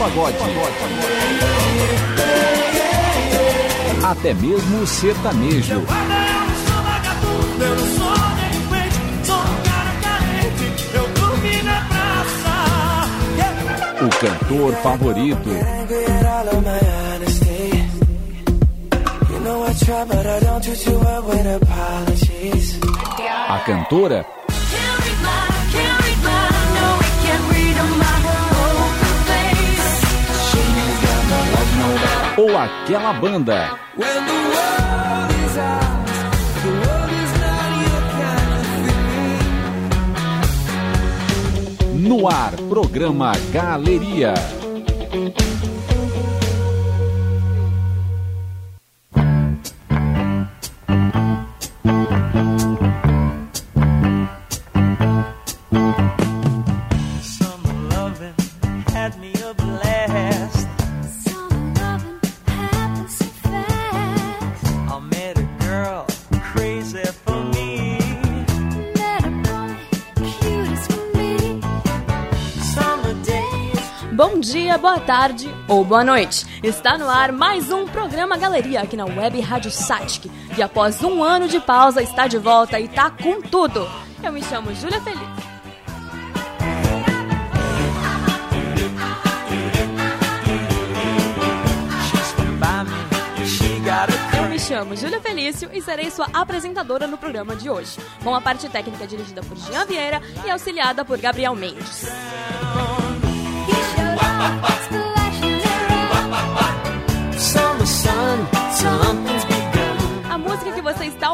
pagode, até mesmo sertanejo. Eu não sou vagabundo, eu kind of thing. No ar, programa Galeria. Tarde ou boa noite. Está no ar mais um programa Galeria aqui na Web Rádio Satic, que após um ano de pausa está de volta e tá com tudo. Eu me chamo Júlia Feliz. Eu me chamo Júlia Felício e serei sua apresentadora no programa de hoje, com a parte técnica dirigida por Jean Vieira e auxiliada por Gabriel Mendes.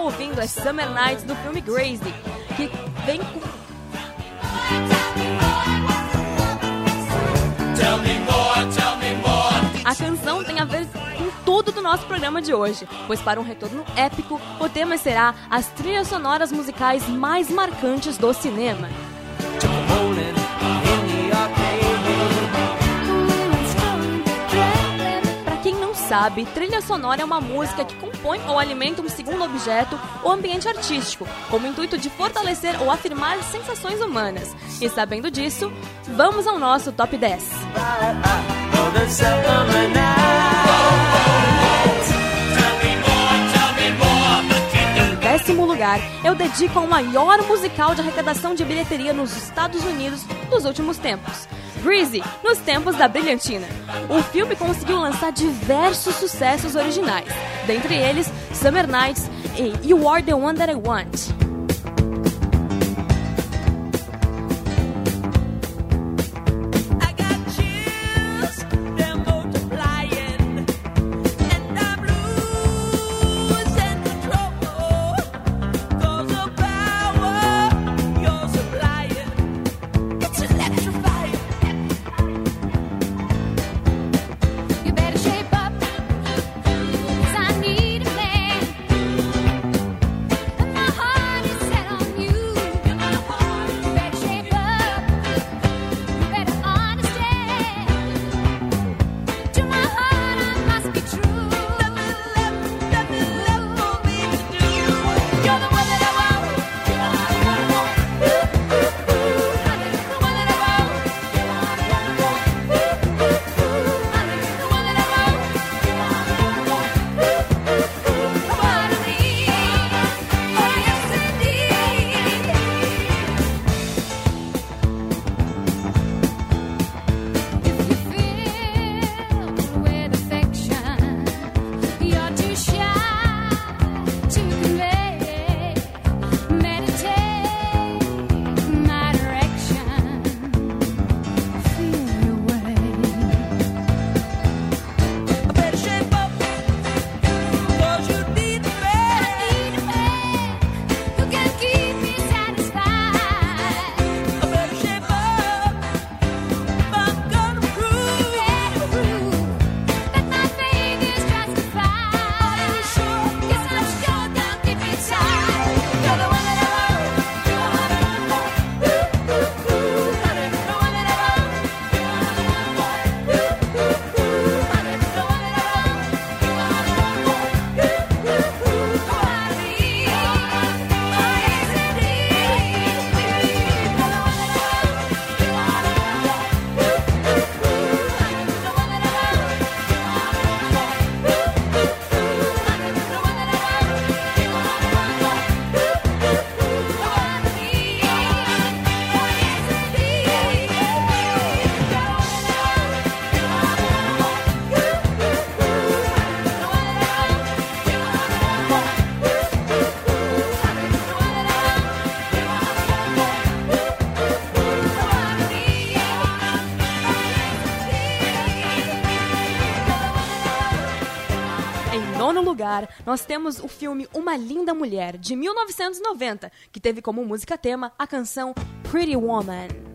Ouvindo é Summer Nights do filme Gracie, que vem com A canção tem a ver com tudo do nosso programa de hoje, pois para um retorno épico, o tema será as trilhas sonoras musicais mais marcantes do cinema. Sabe, trilha sonora é uma música que compõe ou alimenta um segundo objeto ou ambiente artístico, com o intuito de fortalecer ou afirmar sensações humanas. E sabendo disso, vamos ao nosso top 10. Oh, the summer night. Em décimo lugar, eu dedico ao maior musical de arrecadação de bilheteria nos Estados Unidos dos últimos tempos. Greasy, nos tempos da brilhantina. O filme conseguiu lançar diversos sucessos originais, dentre eles Summer Nights e You Are the One That I Want. nós temos o filme Uma Linda Mulher, de 1990, que teve como música tema a canção Pretty Woman.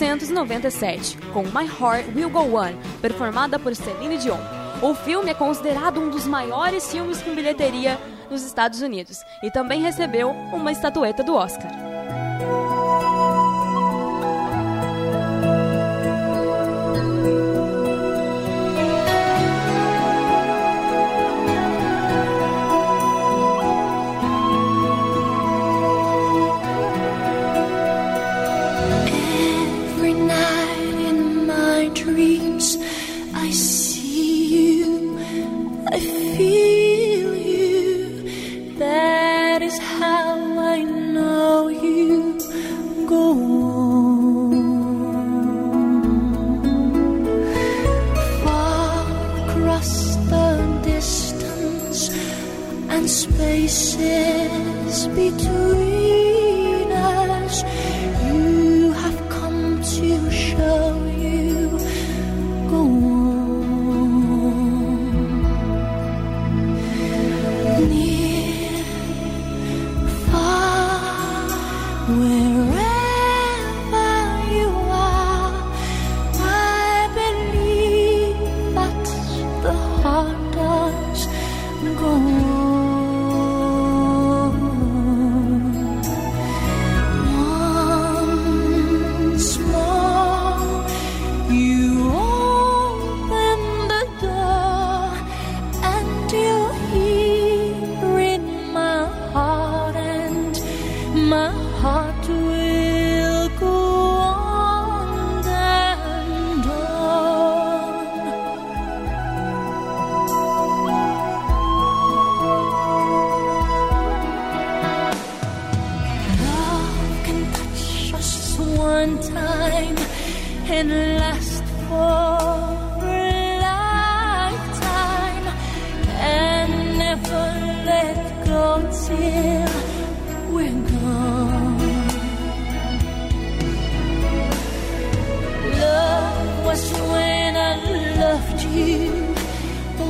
1997, com My Heart Will Go On, performada por Celine Dion. O filme é considerado um dos maiores filmes com bilheteria nos Estados Unidos e também recebeu uma estatueta do Oscar.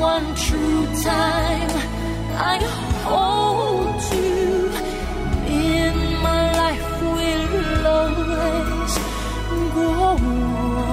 one true time I hold you in my life will always go on.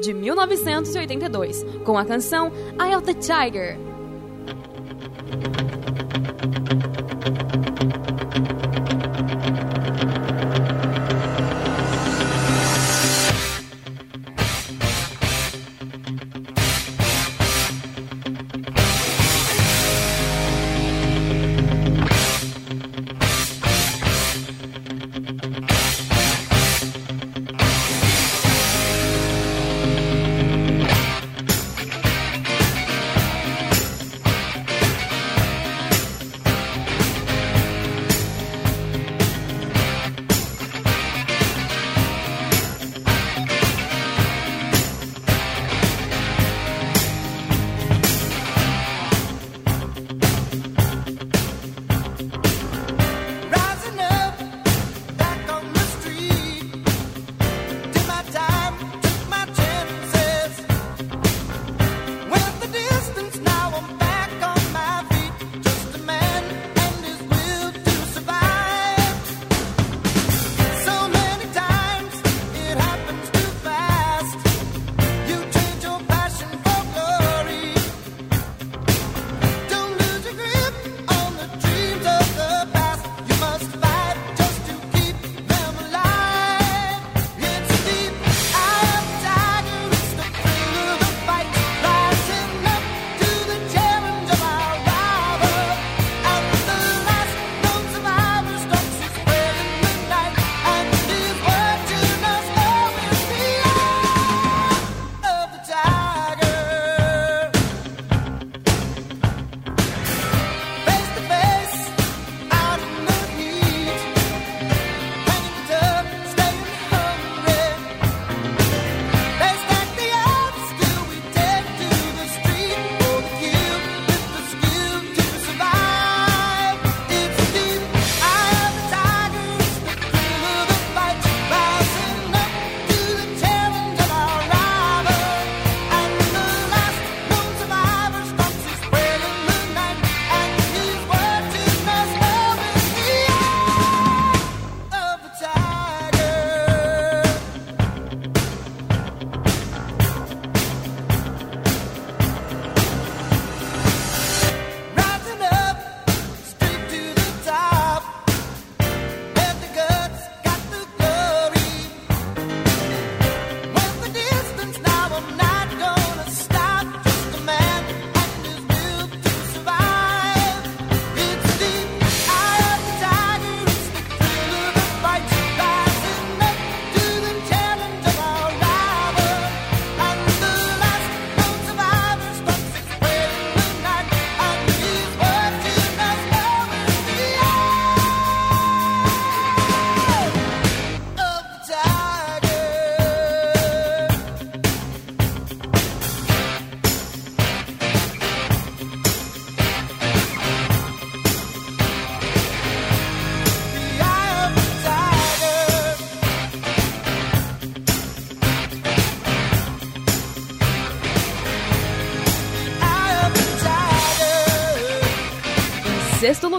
de 1982, com a canção I of the Tiger.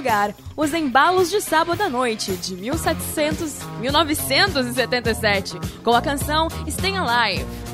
lugar, os embalos de sábado à noite, de 1700, 1977, com a canção Stay Alive.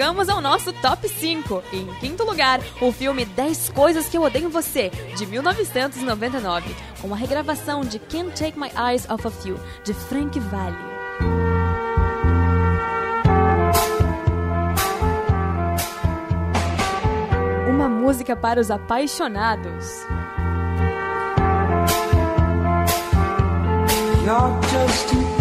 chegamos ao nosso top 5. Em quinto lugar, o filme 10 Coisas que Eu Odeio em Você, de 1999, com a regravação de Can't Take My Eyes Off of You, de Frank Valli. Uma música para os apaixonados. You're just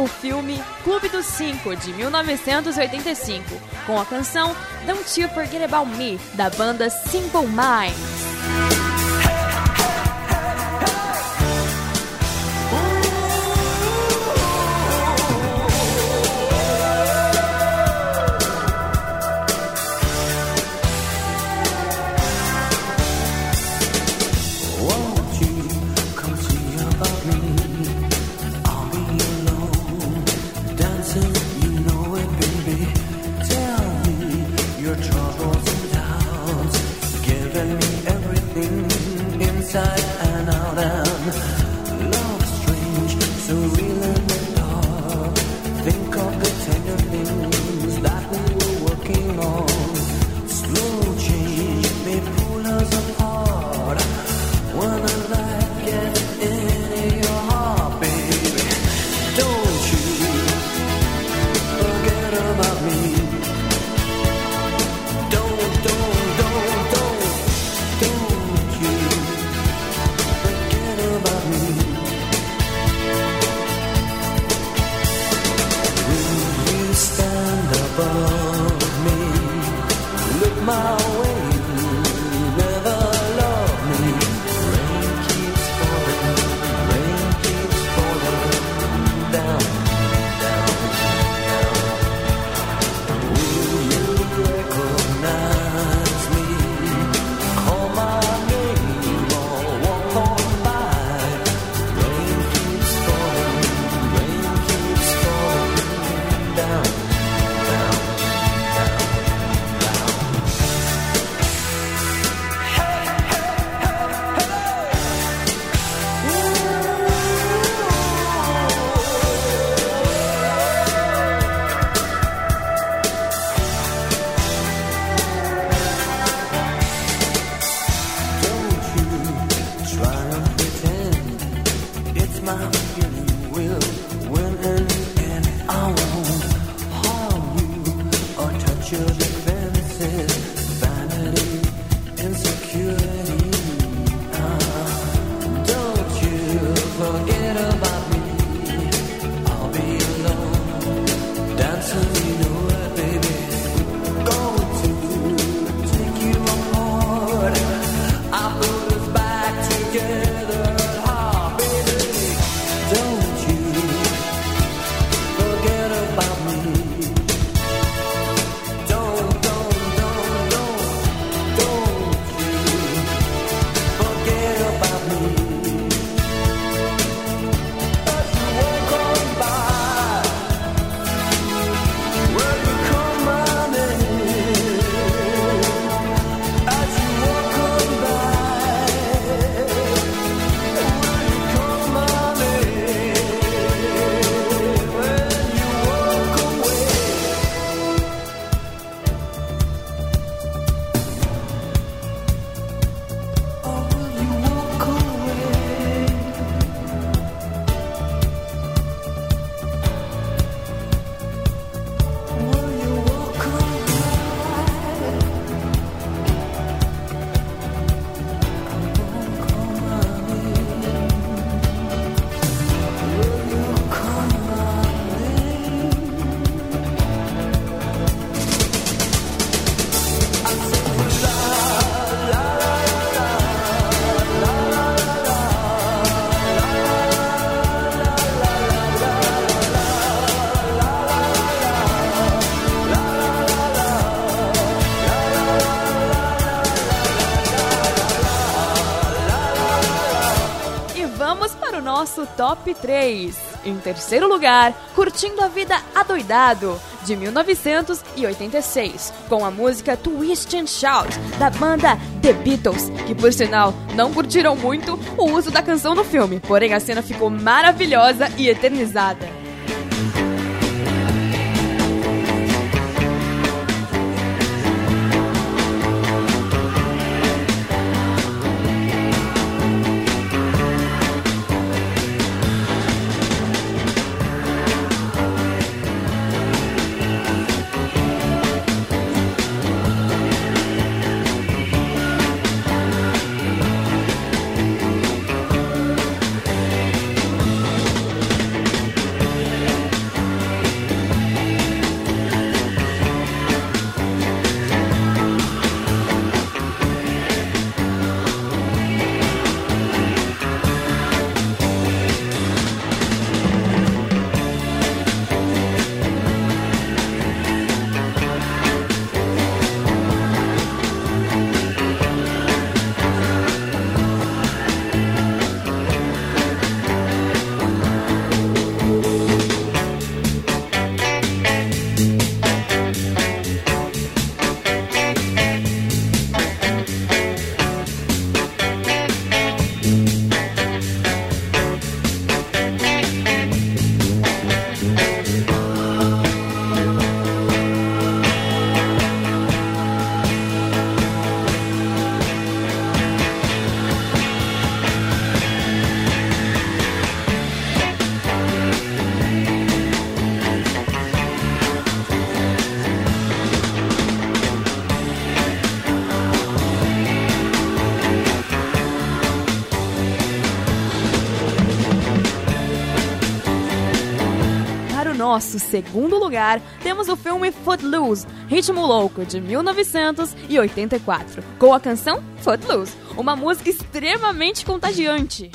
o filme Clube dos Cinco, de 1985, com a canção Don't You Forget About Me, da banda Simple Minds. down. Top 3. Em terceiro lugar, Curtindo a Vida Adoidado, de 1986, com a música Twist and Shout, da banda The Beatles, que por sinal não curtiram muito o uso da canção no filme, porém a cena ficou maravilhosa e eternizada. Nosso segundo lugar, temos o filme Footloose, Ritmo Louco, de 1984, com a canção Footloose, uma música extremamente contagiante.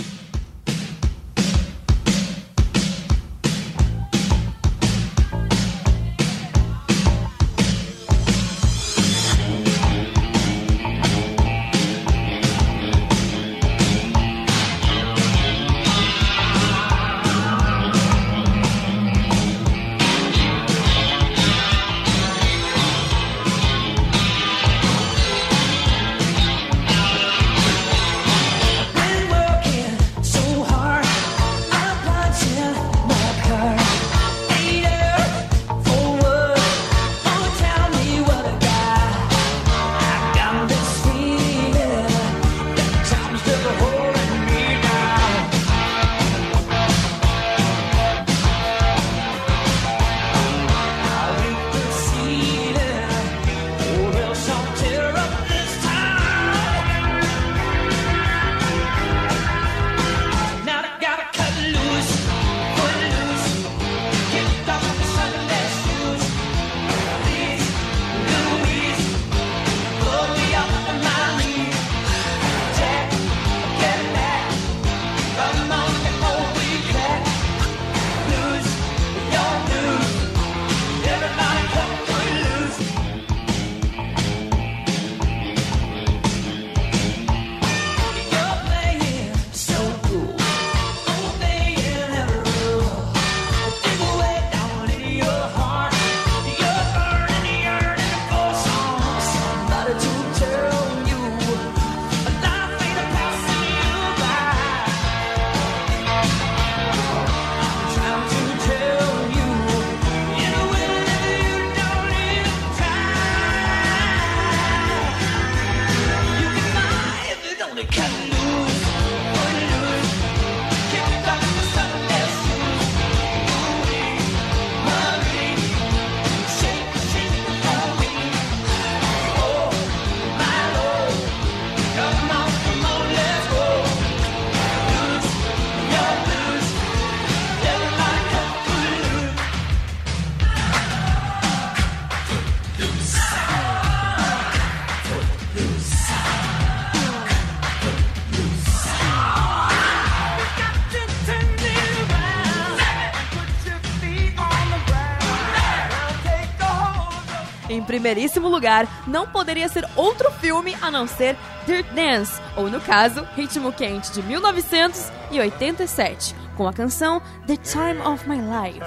Primeiríssimo lugar, não poderia ser outro filme a não ser Dirt Dance, ou no caso, Ritmo Quente de 1987, com a canção The Time of My Life.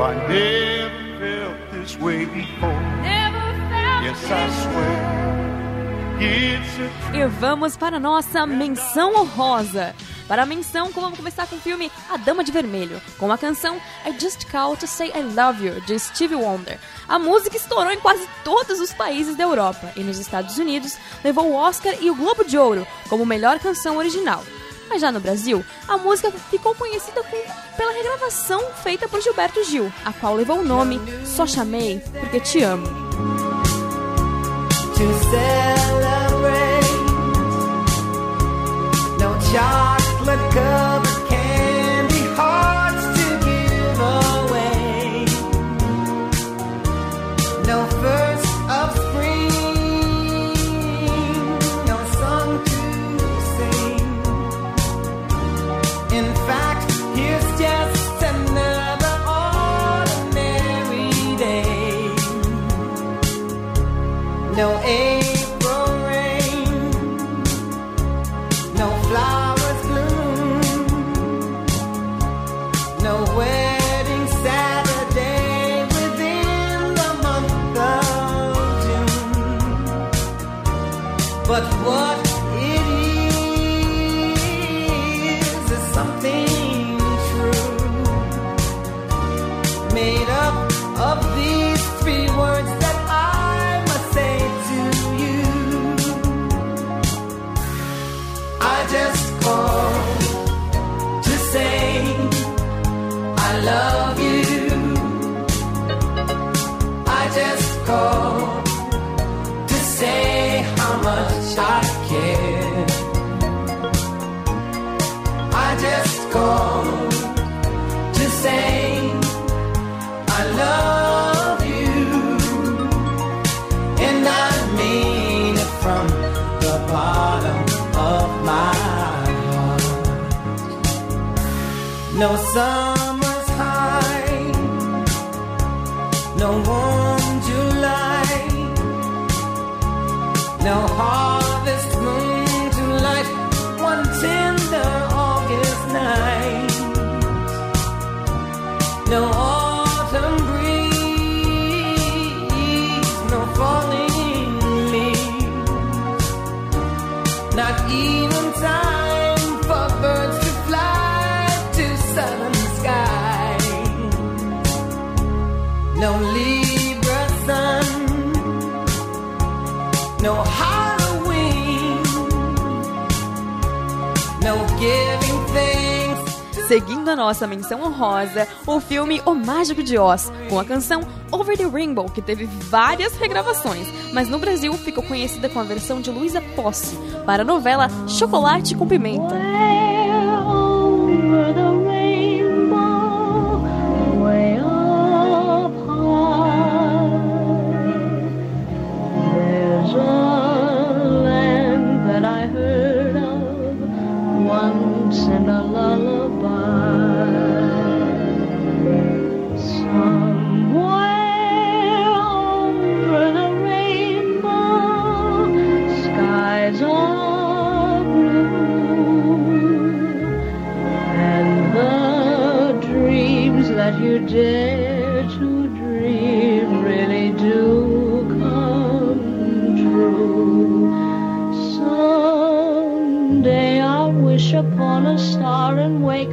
I never felt this way before. Never felt Yes, I swear. It's a E vamos para a nossa menção honrosa. Para a menção, vamos começar com o filme A Dama de Vermelho, com a canção I Just Call to Say I Love You, de Stevie Wonder. A música estourou em quase todos os países da Europa e nos Estados Unidos levou o Oscar e o Globo de Ouro como melhor canção original. Mas já no Brasil, a música ficou conhecida com- pela regravação feita por Gilberto Gil, a qual levou o nome Só Chamei Porque Te Amo. to no Halloween, no giving thanks. Seguindo a nossa menção honrosa, o filme O Mágico de Oz, com a canção Over the Rainbow, que teve várias regravações, mas no Brasil ficou conhecida com a versão de Luísa Posse, para a novela Chocolate com Pimenta. Over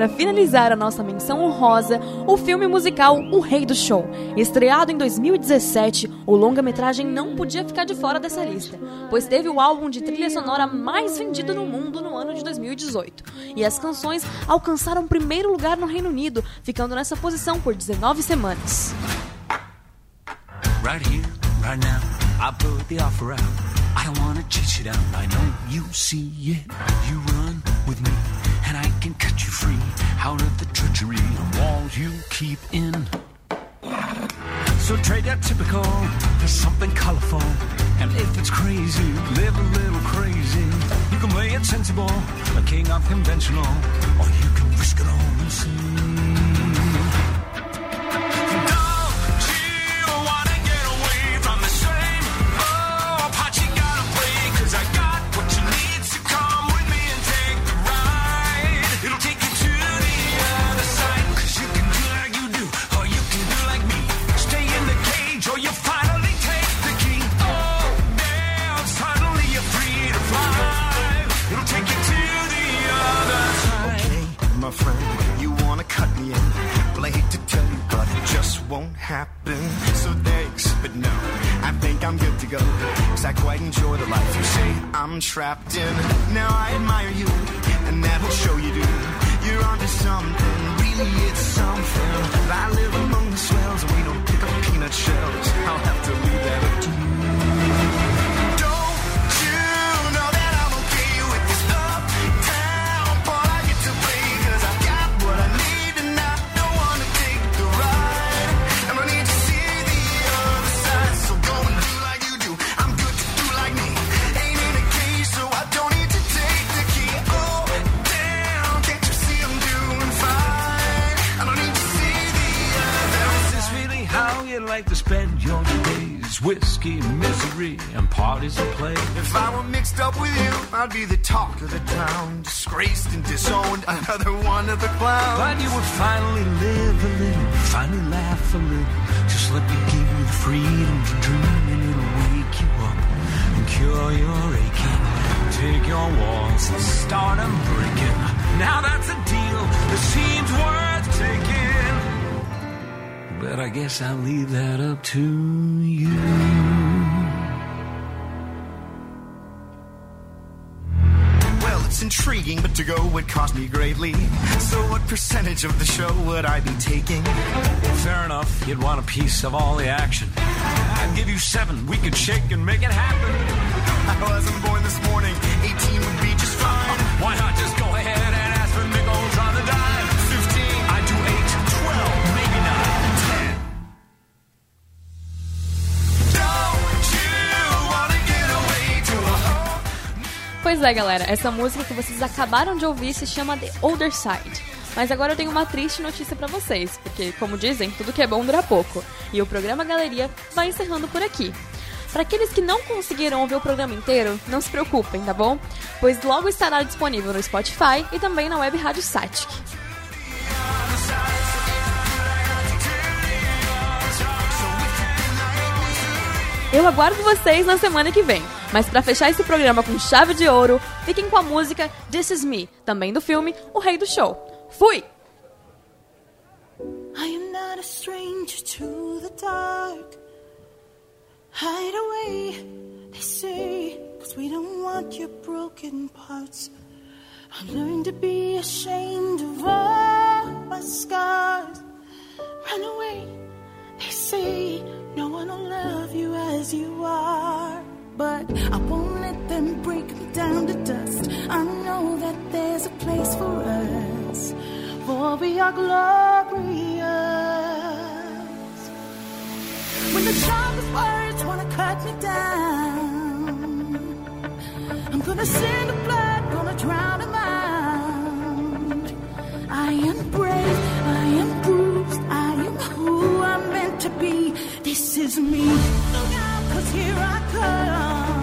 Para finalizar a nossa menção honrosa, o filme musical O Rei do Show. Estreado em 2017, o longa-metragem não podia ficar de fora dessa lista, pois teve o álbum de trilha sonora mais vendido no mundo no ano de 2018. E as canções alcançaram primeiro lugar no Reino Unido, ficando nessa posição por 19 semanas. Right here, right now, I put the offer out. I wanna chase you down. I know you see it. You run with me, can cut you free out of the treachery of walls you keep in. So trade that typical for something colorful. And if it's crazy, live a little crazy. You can play it sensible, a king of conventional, or you can risk it all and see. Trapped in. Now I admire you, and that will show you do. You're onto something, really it's something. I live among the swells, we don't pick up peanut shells. Whiskey, misery, and parties of play. If I were mixed up with you, I'd be the talk of the town. Disgraced and disowned, another one of the clowns. But you would finally live a little, finally laugh a little. Just let me give you the freedom to dream, and it'll wake you up and cure your aching. Take your walls and start 'em breaking. Now that's a deal that seems worth taking. But I guess I'll leave that up to you. Well, it's intriguing, but to go would cost me greatly. So, what percentage of the show would I be taking? Fair enough, you'd want a piece of all the action. I'd give you seven. We could shake and make it happen. I wasn't born this morning. 18 would be just fine. Why not just go Pois é, galera, essa música que vocês acabaram de ouvir se chama The Older Side. Mas agora eu tenho uma triste notícia pra vocês, porque, como dizem, tudo que é bom dura pouco. E o programa Galeria vai encerrando por aqui. Para aqueles que não conseguiram ouvir o programa inteiro, não se preocupem, tá bom? Pois logo estará disponível no Spotify e também na web Rádio Satic. Eu aguardo vocês na semana que vem. Mas para fechar esse programa com chave de ouro, fiquem com a música This Is Me, também do filme O Rei do Show. Fui! I am not a stranger to the dark. Hide away, they say, cause we don't want your broken parts. I've learned to be ashamed of all my scars. Run away, they say, no one will love you as you are. But I won't let them break me down to dust. I know that there's a place for us, for we are glorious. When the sharpest words wanna cut me down, I'm gonna send the blood, gonna drown them out. I am brave, I am bruised, I am who I'm meant to be. This is me. Look out, cause here I come.